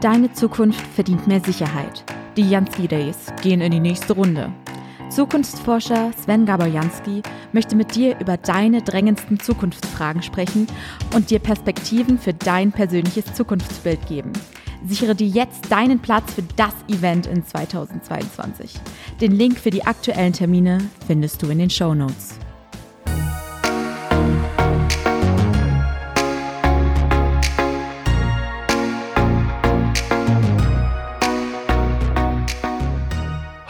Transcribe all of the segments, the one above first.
Deine Zukunft verdient mehr Sicherheit. Die Jansky Days gehen in die nächste Runde. Zukunftsforscher Sven Gaborjanski möchte mit dir über deine drängendsten Zukunftsfragen sprechen und dir Perspektiven für dein persönliches Zukunftsbild geben. Sichere dir jetzt deinen Platz für das Event in 2022. Den Link für die aktuellen Termine findest du in den Show Notes.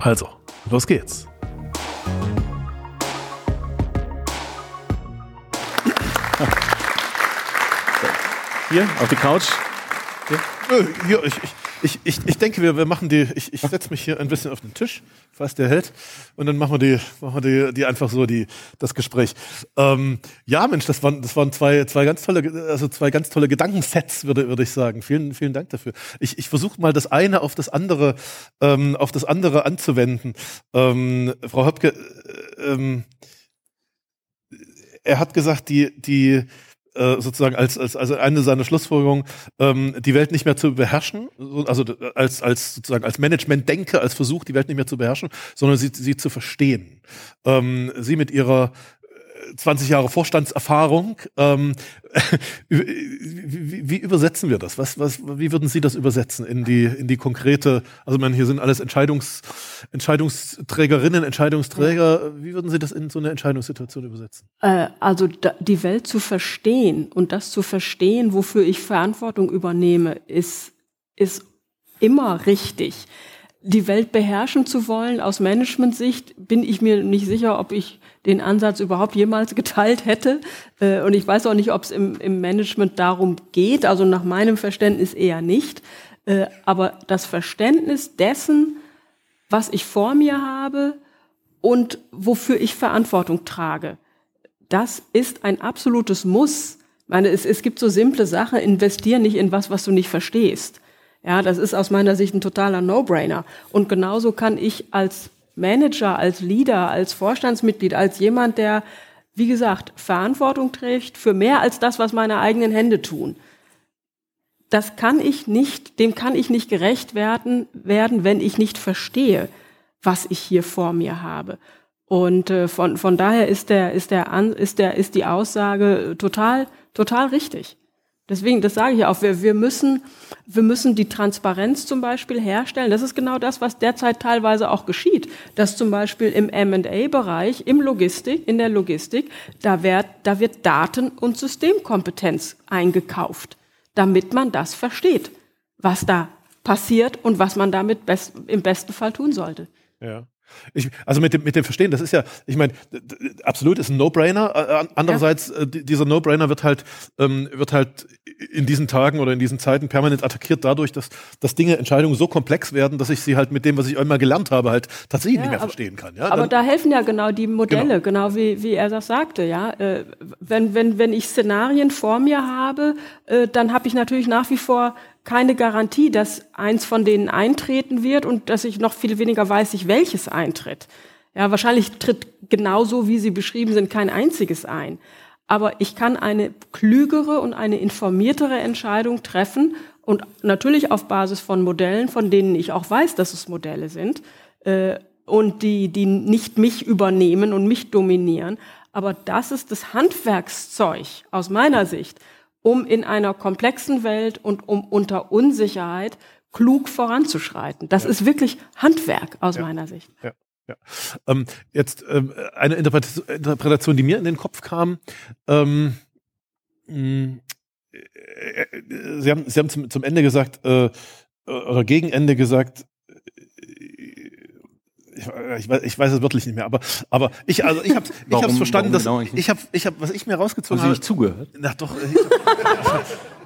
Also, los geht's. Hier, auf die Couch. Hier, hier ich, ich, ich, ich denke, wir, wir machen die, ich, ich setze mich hier ein bisschen auf den Tisch, falls der hält, und dann machen wir die, machen wir die, die einfach so die, das Gespräch. Ähm, ja, Mensch, das waren, das waren zwei, zwei ganz tolle, also zwei ganz tolle Gedankensets, würde, würde ich sagen. Vielen, vielen Dank dafür. Ich, ich versuche mal das eine auf das andere, ähm, auf das andere anzuwenden. Ähm, Frau Höpke, äh, ähm, er hat gesagt, die, die, äh, sozusagen als, als also eine seiner Schlussfolgerungen, ähm, die Welt nicht mehr zu beherrschen, also als, als sozusagen als Management-Denke, als Versuch, die Welt nicht mehr zu beherrschen, sondern sie, sie zu verstehen. Ähm, sie mit ihrer 20 Jahre Vorstandserfahrung. Ähm, wie, wie, übersetzen wir das? Was, was, wie würden Sie das übersetzen in die, in die konkrete, also man, hier sind alles Entscheidungs, Entscheidungsträgerinnen, Entscheidungsträger. Wie würden Sie das in so eine Entscheidungssituation übersetzen? Äh, also die Welt zu verstehen und das zu verstehen, wofür ich Verantwortung übernehme, ist, ist immer richtig. Die Welt beherrschen zu wollen aus Management-Sicht, bin ich mir nicht sicher, ob ich den Ansatz überhaupt jemals geteilt hätte. Äh, und ich weiß auch nicht, ob es im, im Management darum geht. Also nach meinem Verständnis eher nicht. Äh, aber das Verständnis dessen, was ich vor mir habe und wofür ich Verantwortung trage, das ist ein absolutes Muss. Ich meine, es, es gibt so simple Sachen, investier nicht in was, was du nicht verstehst. Ja, das ist aus meiner Sicht ein totaler No-Brainer. Und genauso kann ich als Manager, als Leader, als Vorstandsmitglied, als jemand, der, wie gesagt, Verantwortung trägt für mehr als das, was meine eigenen Hände tun. Das kann ich nicht, dem kann ich nicht gerecht werden, werden, wenn ich nicht verstehe, was ich hier vor mir habe. Und äh, von, von daher ist der, ist der, ist der, ist die Aussage total, total richtig. Deswegen, das sage ich auch, wir, wir, müssen, wir müssen die Transparenz zum Beispiel herstellen. Das ist genau das, was derzeit teilweise auch geschieht. Dass zum Beispiel im M&A-Bereich, im Logistik, in der Logistik, da wird, da wird Daten- und Systemkompetenz eingekauft, damit man das versteht, was da passiert und was man damit best, im besten Fall tun sollte. Ja. Ich, also mit dem, mit dem Verstehen, das ist ja, ich meine, absolut ist ein No-Brainer. Äh, andererseits, ja. äh, dieser No-Brainer wird halt, ähm, wird halt in diesen Tagen oder in diesen Zeiten permanent attackiert dadurch, dass, dass Dinge, Entscheidungen so komplex werden, dass ich sie halt mit dem, was ich einmal gelernt habe, halt tatsächlich ja, nicht mehr aber, verstehen kann. Ja? Aber Dann, da helfen ja genau die Modelle, genau, genau wie, wie er das sagte. Ja, äh, wenn, wenn, wenn ich Szenarien vor mir habe, äh, dann habe ich natürlich nach wie vor keine Garantie, dass eins von denen eintreten wird und dass ich noch viel weniger weiß, ich welches eintritt. Ja, wahrscheinlich tritt genauso, wie sie beschrieben sind, kein einziges ein. Aber ich kann eine klügere und eine informiertere Entscheidung treffen und natürlich auf Basis von Modellen, von denen ich auch weiß, dass es Modelle sind äh, und die, die nicht mich übernehmen und mich dominieren. Aber das ist das Handwerkszeug aus meiner Sicht, um in einer komplexen Welt und um unter Unsicherheit klug voranzuschreiten. Das ja. ist wirklich Handwerk aus ja. meiner Sicht. Ja. Ja. Ähm, jetzt ähm, eine Interpretation, die mir in den Kopf kam. Ähm, mh, äh, äh, Sie haben, Sie haben zum, zum Ende gesagt, äh, oder gegen Ende gesagt, ich, ich, weiß, ich weiß es wirklich nicht mehr, aber, aber ich, also ich habe ich hab's verstanden, dass genau ich, ich habe, ich hab, was ich mir rausgezogen habe. Haben Sie nicht zugehört? Na doch.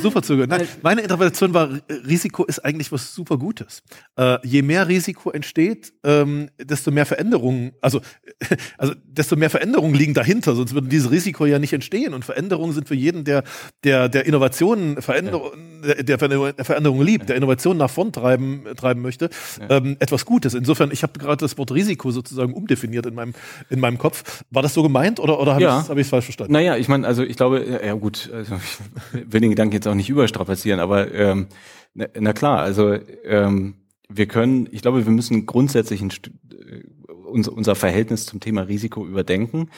super zugehört. Nein, meine Interpretation war, Risiko ist eigentlich was super Gutes. Äh, je mehr Risiko entsteht, ähm, desto mehr Veränderungen, also, also desto mehr Veränderungen liegen dahinter, sonst würde dieses Risiko ja nicht entstehen. Und Veränderungen sind für jeden, der, der, der Innovationen, Veränderungen, ja. der, der Veränderungen liebt, der Innovationen nach vorn treiben, treiben möchte, ja. ähm, etwas Gutes. Insofern, ich habe gerade das Wort Risiko sozusagen umdefiniert in meinem, in meinem Kopf. War das so gemeint oder, oder habe ja. ich es hab falsch verstanden? Naja, ich meine, also ich glaube, ja gut, also ich will den Gedanken jetzt auch nicht überstrapazieren, aber ähm, na, na klar, also ähm, wir können, ich glaube, wir müssen grundsätzlich ein, äh, unser, unser Verhältnis zum Thema Risiko überdenken.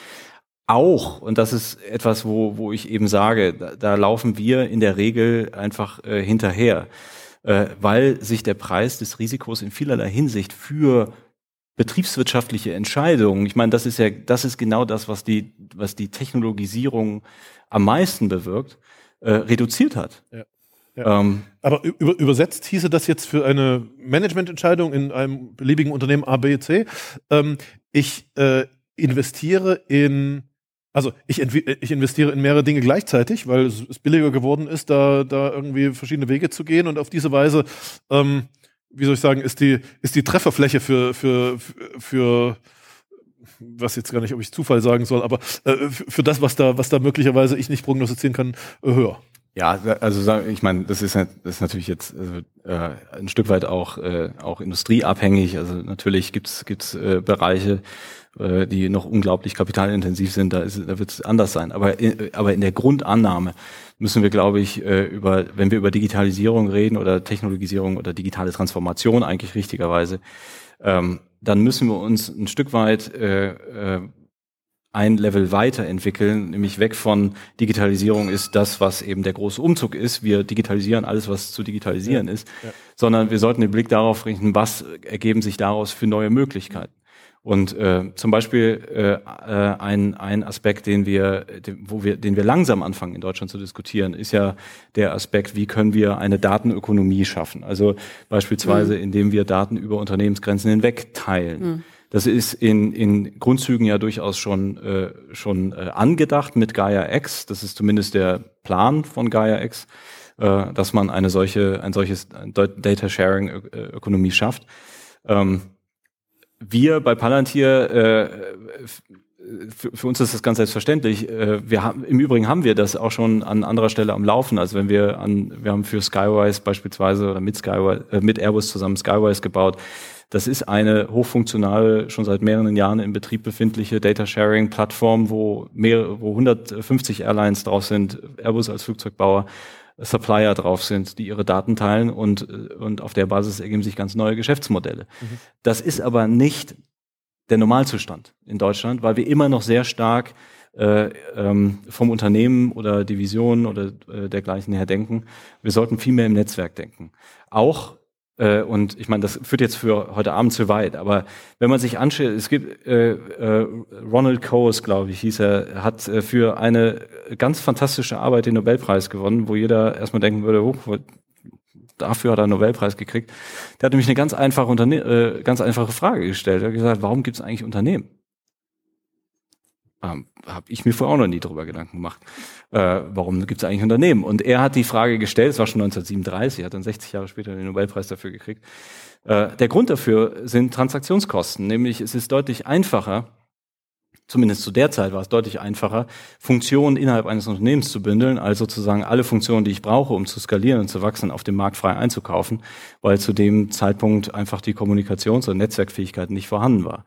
Auch, und das ist etwas, wo, wo ich eben sage, da, da laufen wir in der Regel einfach äh, hinterher, äh, weil sich der Preis des Risikos in vielerlei Hinsicht für betriebswirtschaftliche Entscheidungen, ich meine, das ist ja, das ist genau das, was die, was die Technologisierung am meisten bewirkt, äh, reduziert hat. Ja. Ja. Ähm, Aber über, übersetzt hieße das jetzt für eine Managemententscheidung in einem beliebigen Unternehmen A, B, C. Ähm, ich äh, investiere in, also ich, ich, investiere in mehrere Dinge gleichzeitig, weil es, es, billiger geworden ist, da, da irgendwie verschiedene Wege zu gehen und auf diese Weise, ähm, wie soll ich sagen, ist die, ist die Trefferfläche für, für, für was jetzt gar nicht, ob ich Zufall sagen soll, aber äh, für das, was da, was da möglicherweise ich nicht prognostizieren kann, äh, höher. Ja, also ich meine, das ist, das ist natürlich jetzt also, äh, ein Stück weit auch, äh, auch industrieabhängig. Also natürlich gibt's gibt's äh, Bereiche, äh, die noch unglaublich kapitalintensiv sind. Da, ist, da wird es anders sein. Aber, in, aber in der Grundannahme müssen wir, glaube ich, äh, über, wenn wir über Digitalisierung reden oder Technologisierung oder digitale Transformation eigentlich richtigerweise, ähm, dann müssen wir uns ein Stück weit äh, äh, ein Level weiterentwickeln, nämlich weg von Digitalisierung ist das, was eben der große Umzug ist. Wir digitalisieren alles, was zu digitalisieren ja, ist, ja. sondern wir sollten den Blick darauf richten, was ergeben sich daraus für neue Möglichkeiten. Und äh, zum Beispiel äh, äh, ein, ein Aspekt, den wir, den, wo wir, den wir langsam anfangen in Deutschland zu diskutieren, ist ja der Aspekt, wie können wir eine Datenökonomie schaffen? Also beispielsweise, mhm. indem wir Daten über Unternehmensgrenzen hinweg teilen. Mhm. Das ist in, in Grundzügen ja durchaus schon, äh, schon äh, angedacht mit Gaia X. Das ist zumindest der Plan von Gaia X, äh, dass man eine solche, ein solches Data Sharing Ökonomie schafft. Ähm, wir bei Palantir, äh, für, uns ist das ganz selbstverständlich. Äh, wir haben, Im Übrigen haben wir das auch schon an anderer Stelle am Laufen. Also wenn wir an, wir haben für Skywise beispielsweise oder mit Skywise, äh, mit Airbus zusammen Skywise gebaut. Das ist eine hochfunktionale, schon seit mehreren Jahren in Betrieb befindliche Data Sharing Plattform, wo mehr, wo 150 Airlines drauf sind, Airbus als Flugzeugbauer Supplier drauf sind, die ihre Daten teilen und, und auf der Basis ergeben sich ganz neue Geschäftsmodelle. Mhm. Das ist aber nicht der Normalzustand in Deutschland, weil wir immer noch sehr stark äh, ähm, vom Unternehmen oder Division oder äh, dergleichen her denken. Wir sollten viel mehr im Netzwerk denken. Auch äh, und ich meine, das führt jetzt für heute Abend zu weit, aber wenn man sich anschaut, es gibt äh, äh, Ronald Coase, glaube ich, hieß er, hat äh, für eine ganz fantastische Arbeit den Nobelpreis gewonnen, wo jeder erstmal denken würde, oh, dafür hat er einen Nobelpreis gekriegt. Der hat nämlich eine ganz einfache, Unterne äh, ganz einfache Frage gestellt. Er hat gesagt, warum gibt es eigentlich Unternehmen? Ähm, Habe ich mir vorher auch noch nie drüber Gedanken gemacht. Äh, warum gibt es eigentlich Unternehmen? Und er hat die Frage gestellt, es war schon 1937, hat dann 60 Jahre später den Nobelpreis dafür gekriegt. Äh, der Grund dafür sind Transaktionskosten, nämlich es ist deutlich einfacher, zumindest zu der Zeit war es deutlich einfacher, Funktionen innerhalb eines Unternehmens zu bündeln, als sozusagen alle Funktionen, die ich brauche, um zu skalieren und zu wachsen, auf dem Markt frei einzukaufen, weil zu dem Zeitpunkt einfach die Kommunikations- und Netzwerkfähigkeit nicht vorhanden war.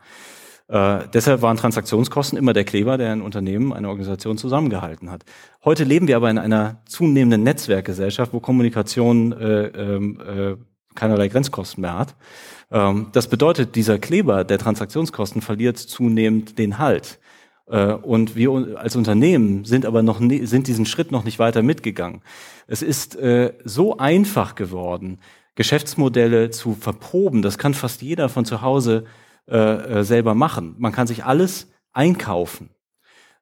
Äh, deshalb waren Transaktionskosten immer der Kleber, der ein Unternehmen, eine Organisation zusammengehalten hat. Heute leben wir aber in einer zunehmenden Netzwerkgesellschaft, wo Kommunikation äh, ähm, äh, keinerlei Grenzkosten mehr hat. Ähm, das bedeutet, dieser Kleber der Transaktionskosten verliert zunehmend den Halt. Äh, und wir als Unternehmen sind aber noch sind diesen Schritt noch nicht weiter mitgegangen. Es ist äh, so einfach geworden, Geschäftsmodelle zu verproben. Das kann fast jeder von zu Hause äh, äh, selber machen. Man kann sich alles einkaufen,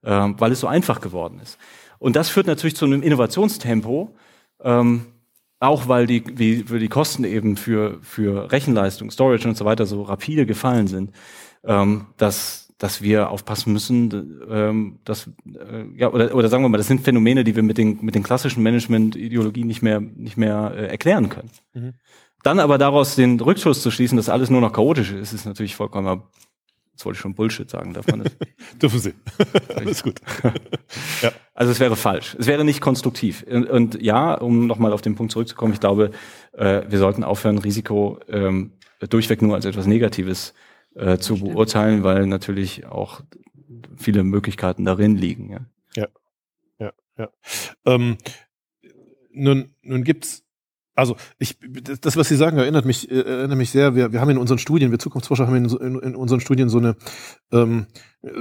äh, weil es so einfach geworden ist. Und das führt natürlich zu einem Innovationstempo, ähm, auch weil die, wie, wie die Kosten eben für, für Rechenleistung, Storage und so weiter so rapide gefallen sind, ähm, dass dass wir aufpassen müssen, ähm, dass äh, ja oder oder sagen wir mal, das sind Phänomene, die wir mit den mit den klassischen Management-Ideologien nicht mehr nicht mehr äh, erklären können. Mhm. Dann aber daraus den Rückschluss zu schließen, dass alles nur noch chaotisch ist, ist natürlich vollkommen Jetzt wollte ich schon Bullshit sagen, darf man das? Dürfen Sie. Alles gut. ja. Also es wäre falsch. Es wäre nicht konstruktiv. Und, und ja, um nochmal auf den Punkt zurückzukommen, ich glaube, äh, wir sollten aufhören, Risiko ähm, durchweg nur als etwas Negatives äh, zu Stimmt. beurteilen, weil natürlich auch viele Möglichkeiten darin liegen. Ja, ja, ja. ja. Ähm, nun, nun gibt's also ich, das, was Sie sagen, erinnert mich, äh, erinnert mich sehr. Wir, wir haben in unseren Studien, wir Zukunftsforscher haben in, in, in unseren Studien so eine, ähm,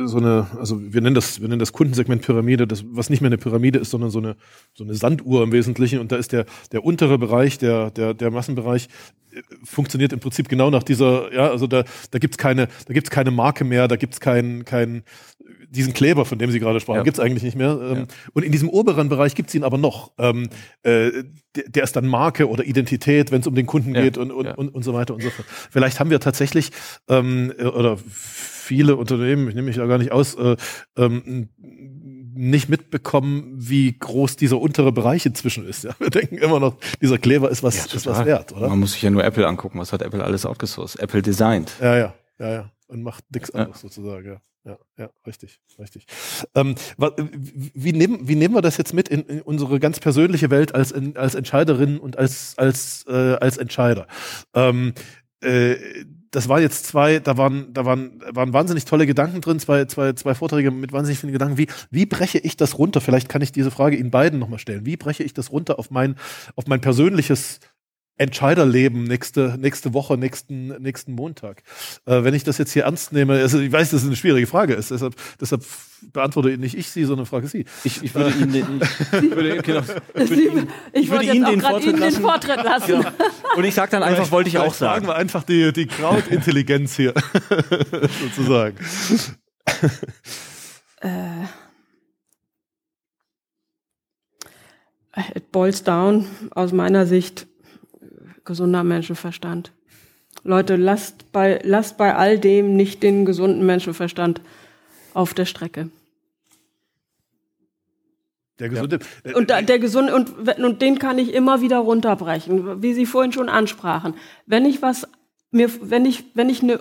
so eine, also wir nennen das, wir nennen das Kundensegment Pyramide, das, was nicht mehr eine Pyramide ist, sondern so eine, so eine Sanduhr im Wesentlichen. Und da ist der, der untere Bereich, der, der, der Massenbereich, äh, funktioniert im Prinzip genau nach dieser, ja, also da, da gibt's keine, da gibt's keine Marke mehr, da gibt's keinen, keinen, diesen Kleber, von dem Sie gerade sprachen, ja. gibt's eigentlich nicht mehr. Ähm, ja. Und in diesem oberen Bereich gibt's ihn aber noch. Ähm, äh, der, der ist dann Marke oder Identität, wenn es um den Kunden ja. geht und, und, und, und so weiter und so fort. Vielleicht haben wir tatsächlich ähm, äh, oder viele Unternehmen, ich nehme mich da gar nicht aus, äh, ähm, nicht mitbekommen, wie groß dieser untere Bereich inzwischen ist. Ja? Wir denken immer noch, dieser Kleber ist was, ja, ist was wert, oder? Man muss sich ja nur Apple angucken. Was hat Apple alles outgesourced? Apple designed. Ja, ja, ja, ja. Und macht nichts anderes sozusagen, ja ja, ja, richtig, richtig. Ähm, wie, nehmen, wie nehmen wir das jetzt mit in, in unsere ganz persönliche Welt als, in, als Entscheiderin und als, als, äh, als Entscheider? Ähm, äh, das war jetzt zwei, da waren, da waren, waren wahnsinnig tolle Gedanken drin, zwei, zwei, zwei Vorträge mit wahnsinnig vielen Gedanken. Wie, wie breche ich das runter? Vielleicht kann ich diese Frage Ihnen beiden nochmal stellen. Wie breche ich das runter auf mein, auf mein persönliches Entscheiderleben nächste, nächste Woche, nächsten, nächsten Montag. Äh, wenn ich das jetzt hier ernst nehme, also ich weiß, dass es eine schwierige Frage ist, deshalb, deshalb beantworte nicht ich Sie, sondern frage Sie. Ich, ich würde äh, Ihnen den, ich würde, genau, ich würde, Ihnen, ich würde Ihnen den, Vortritt lassen. den Vortritt lassen. Genau. Und ich sage dann einfach, wollte ich auch sagen. Fragen wir einfach die, die Crowd-Intelligenz hier, sozusagen. Äh. It boils down aus meiner Sicht gesunder Menschenverstand. Leute, lasst bei, lasst bei all dem nicht den gesunden Menschenverstand auf der Strecke. Der gesunde. Ja. Und da, der gesunde und, und den kann ich immer wieder runterbrechen, wie Sie vorhin schon ansprachen. Wenn ich was mir, wenn ich, wenn ich eine,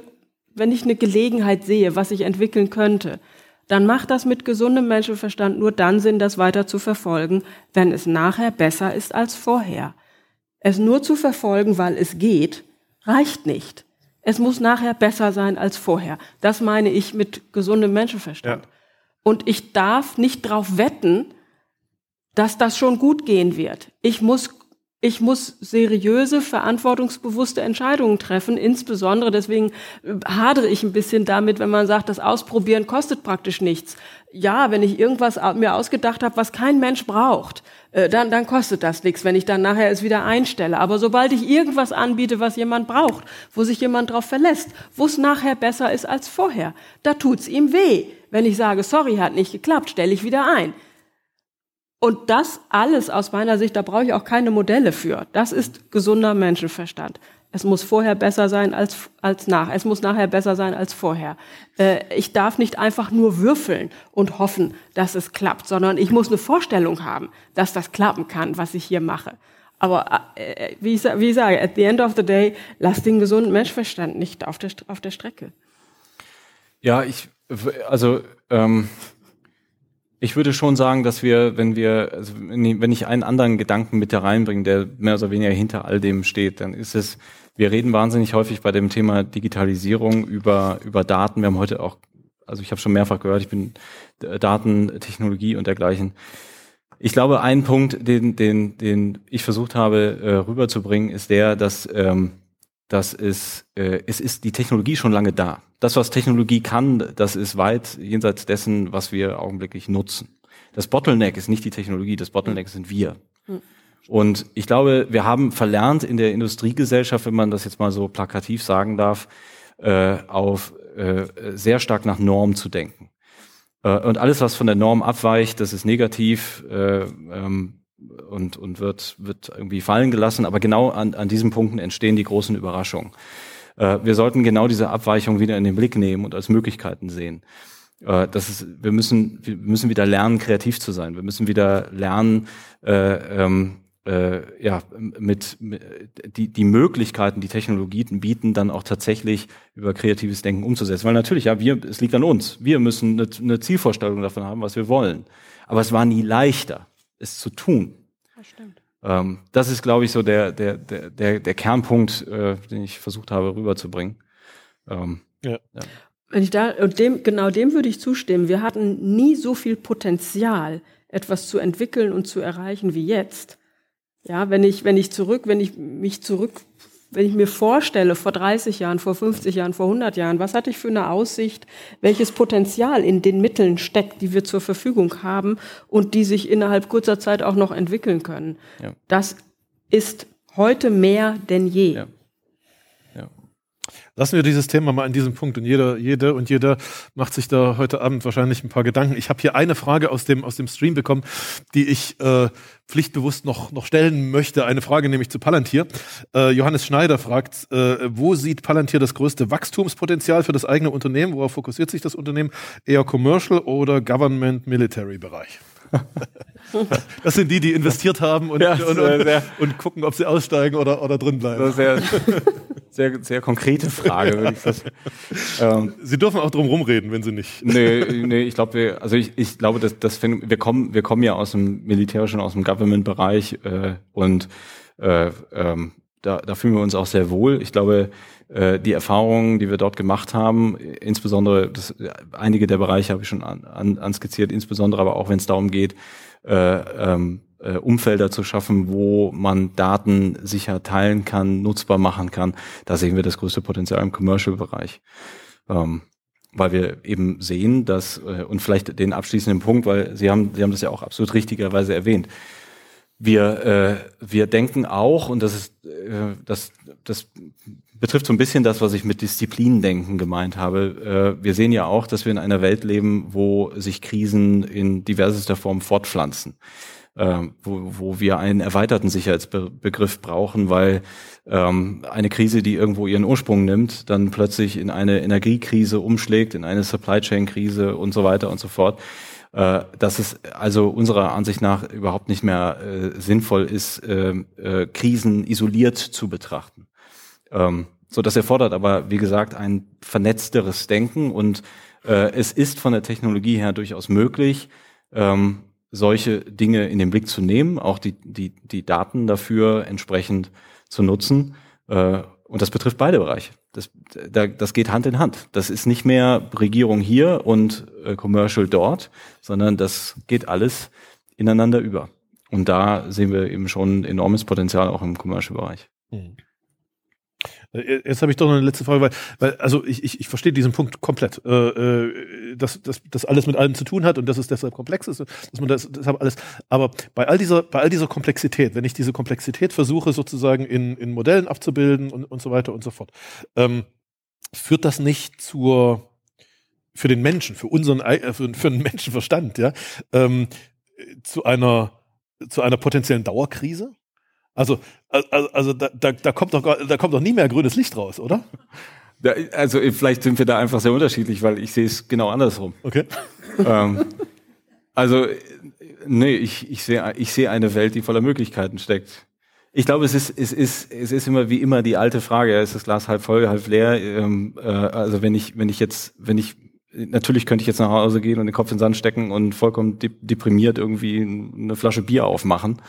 wenn ich eine Gelegenheit sehe, was ich entwickeln könnte, dann macht das mit gesundem Menschenverstand nur dann Sinn, das weiter zu verfolgen, wenn es nachher besser ist als vorher. Es nur zu verfolgen, weil es geht, reicht nicht. Es muss nachher besser sein als vorher. Das meine ich mit gesundem Menschenverstand. Ja. Und ich darf nicht darauf wetten, dass das schon gut gehen wird. Ich muss ich muss seriöse, verantwortungsbewusste Entscheidungen treffen. Insbesondere deswegen äh, hadere ich ein bisschen damit, wenn man sagt, das Ausprobieren kostet praktisch nichts. Ja, wenn ich irgendwas mir ausgedacht habe, was kein Mensch braucht, äh, dann, dann kostet das nichts, wenn ich dann nachher es wieder einstelle. Aber sobald ich irgendwas anbiete, was jemand braucht, wo sich jemand drauf verlässt, wo es nachher besser ist als vorher, da tut's ihm weh. Wenn ich sage, sorry, hat nicht geklappt, stelle ich wieder ein. Und das alles aus meiner Sicht, da brauche ich auch keine Modelle für. Das ist gesunder Menschenverstand. Es muss vorher besser sein als, als nach. Es muss nachher besser sein als vorher. Äh, ich darf nicht einfach nur würfeln und hoffen, dass es klappt, sondern ich muss eine Vorstellung haben, dass das klappen kann, was ich hier mache. Aber äh, wie, ich, wie ich sage, at the end of the day, lass den gesunden Menschenverstand nicht auf der, auf der Strecke. Ja, ich, also ähm, ich würde schon sagen, dass wir, wenn wir, also wenn ich einen anderen Gedanken mit da reinbringe, der mehr oder weniger hinter all dem steht, dann ist es, wir reden wahnsinnig häufig bei dem Thema Digitalisierung über, über Daten. Wir haben heute auch, also ich habe schon mehrfach gehört, ich bin Datentechnologie und dergleichen. Ich glaube, ein Punkt, den, den, den ich versucht habe äh, rüberzubringen, ist der, dass ähm, dass es, äh, es ist die Technologie schon lange da. Das, was Technologie kann, das ist weit jenseits dessen, was wir augenblicklich nutzen. Das Bottleneck ist nicht die Technologie, das Bottleneck sind wir. Hm. Und ich glaube, wir haben verlernt in der Industriegesellschaft, wenn man das jetzt mal so plakativ sagen darf, äh, auf äh, sehr stark nach Norm zu denken. Äh, und alles, was von der Norm abweicht, das ist negativ. Äh, ähm, und, und wird, wird irgendwie fallen gelassen. Aber genau an, an diesen Punkten entstehen die großen Überraschungen. Äh, wir sollten genau diese Abweichung wieder in den Blick nehmen und als Möglichkeiten sehen. Äh, das ist, wir müssen, wir müssen wieder lernen, kreativ zu sein. Wir müssen wieder lernen, äh, ähm, äh, ja, mit, mit die, die Möglichkeiten, die Technologien bieten, dann auch tatsächlich über kreatives Denken umzusetzen. Weil natürlich, ja, wir, es liegt an uns. Wir müssen eine, eine Zielvorstellung davon haben, was wir wollen. Aber es war nie leichter, es zu tun. Das stimmt. Ähm, das ist, glaube ich, so der, der, der, der, der Kernpunkt, äh, den ich versucht habe rüberzubringen. Ähm, ja. ja. Wenn ich da, und dem, genau dem würde ich zustimmen. Wir hatten nie so viel Potenzial, etwas zu entwickeln und zu erreichen wie jetzt. Ja, wenn ich, wenn ich zurück, wenn ich mich zurück, wenn ich mir vorstelle, vor 30 Jahren, vor 50 Jahren, vor 100 Jahren, was hatte ich für eine Aussicht, welches Potenzial in den Mitteln steckt, die wir zur Verfügung haben und die sich innerhalb kurzer Zeit auch noch entwickeln können. Ja. Das ist heute mehr denn je. Ja. Lassen wir dieses Thema mal an diesem Punkt und jeder, jede und jeder macht sich da heute Abend wahrscheinlich ein paar Gedanken. Ich habe hier eine Frage aus dem, aus dem Stream bekommen, die ich äh, pflichtbewusst noch, noch stellen möchte. Eine Frage nämlich zu Palantir. Äh, Johannes Schneider fragt, äh, wo sieht Palantir das größte Wachstumspotenzial für das eigene Unternehmen? Worauf fokussiert sich das Unternehmen? Eher Commercial oder Government Military Bereich? Das sind die, die investiert haben und, ja, und, und, und, gucken, ob sie aussteigen oder, oder drin bleiben. Sehr, sehr, sehr konkrete Frage. Würde ich fast, ähm, sie dürfen auch drum rumreden, wenn sie nicht. Nee, nee ich glaube, wir, also ich, ich glaube, dass das wir kommen, wir kommen ja aus dem militärischen, aus dem Government-Bereich äh, und äh, ähm, da, da fühlen wir uns auch sehr wohl. Ich glaube, äh, die Erfahrungen, die wir dort gemacht haben, insbesondere das, einige der Bereiche habe ich schon an, an, anskizziert, insbesondere aber auch wenn es darum geht, äh, ähm, äh, Umfelder zu schaffen, wo man Daten sicher teilen kann, nutzbar machen kann. Da sehen wir das größte Potenzial im Commercial-Bereich. Ähm, weil wir eben sehen, dass, äh, und vielleicht den abschließenden Punkt, weil Sie haben, Sie haben das ja auch absolut richtigerweise erwähnt, wir, äh, wir denken auch, und das ist, äh, das, das betrifft so ein bisschen das, was ich mit Disziplindenken gemeint habe. Äh, wir sehen ja auch, dass wir in einer Welt leben, wo sich Krisen in diversester Form fortpflanzen. Äh, wo, wo wir einen erweiterten Sicherheitsbegriff brauchen, weil ähm, eine Krise, die irgendwo ihren Ursprung nimmt, dann plötzlich in eine Energiekrise umschlägt, in eine Supply Chain Krise und so weiter und so fort äh, dass es also unserer Ansicht nach überhaupt nicht mehr äh, sinnvoll ist, äh, äh, Krisen isoliert zu betrachten. Ähm, so, das erfordert aber, wie gesagt, ein vernetzteres Denken und äh, es ist von der Technologie her durchaus möglich, ähm, solche Dinge in den Blick zu nehmen, auch die, die, die Daten dafür entsprechend zu nutzen. Äh, und das betrifft beide Bereiche. Das, da, das geht Hand in Hand. Das ist nicht mehr Regierung hier und äh, Commercial dort, sondern das geht alles ineinander über. Und da sehen wir eben schon enormes Potenzial auch im Commercial-Bereich. Mhm. Äh, jetzt habe ich doch noch eine letzte Frage, weil, weil also ich, ich, ich verstehe diesen Punkt komplett, äh, äh, dass, dass das alles mit allem zu tun hat und dass es deshalb komplex ist, dass man das deshalb alles. Aber bei all dieser bei all dieser Komplexität, wenn ich diese Komplexität versuche sozusagen in, in Modellen abzubilden und, und so weiter und so fort, ähm, führt das nicht zur für den Menschen, für unseren äh, für, für den Menschenverstand, ja, ähm, zu einer zu einer potenziellen Dauerkrise? Also, also, also da, da, da, kommt doch, da kommt doch nie mehr grünes Licht raus, oder? Ja, also vielleicht sind wir da einfach sehr unterschiedlich, weil ich sehe es genau andersrum. Okay. Ähm, also, nee, ich, ich sehe ich sehe eine Welt, die voller Möglichkeiten steckt. Ich glaube, es ist, es ist, es ist immer wie immer die alte Frage, ist das Glas halb voll, halb leer? Ähm, äh, also wenn ich, wenn ich jetzt, wenn ich, natürlich könnte ich jetzt nach Hause gehen und den Kopf in den Sand stecken und vollkommen deprimiert irgendwie eine Flasche Bier aufmachen.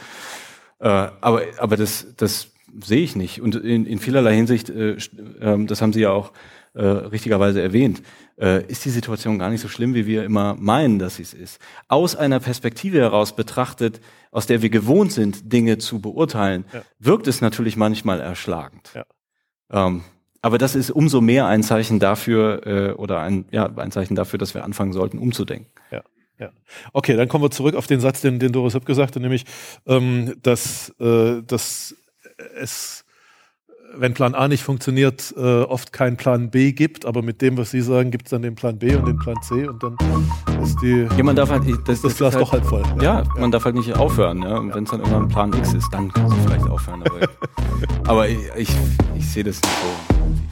Äh, aber, aber das, das sehe ich nicht. Und in, in vielerlei Hinsicht, äh, äh, das haben Sie ja auch äh, richtigerweise erwähnt, äh, ist die Situation gar nicht so schlimm, wie wir immer meinen, dass sie es ist. Aus einer Perspektive heraus betrachtet, aus der wir gewohnt sind, Dinge zu beurteilen, ja. wirkt es natürlich manchmal erschlagend. Ja. Ähm, aber das ist umso mehr ein Zeichen dafür äh, oder ein, ja, ein Zeichen dafür, dass wir anfangen sollten, umzudenken. Ja. Okay, dann kommen wir zurück auf den Satz, den, den Doris Hüpp gesagt hat, nämlich, ähm, dass, äh, dass es, wenn Plan A nicht funktioniert, äh, oft keinen Plan B gibt, aber mit dem, was Sie sagen, gibt es dann den Plan B und den Plan C und dann ist die, ja, man darf halt, das, das, das Glas halt, doch halt voll. Ja, ja, man darf halt nicht aufhören. Ja? Und ja. wenn es dann irgendwann Plan X ist, dann kann sie vielleicht aufhören. Aber, aber ich, ich, ich sehe das nicht so.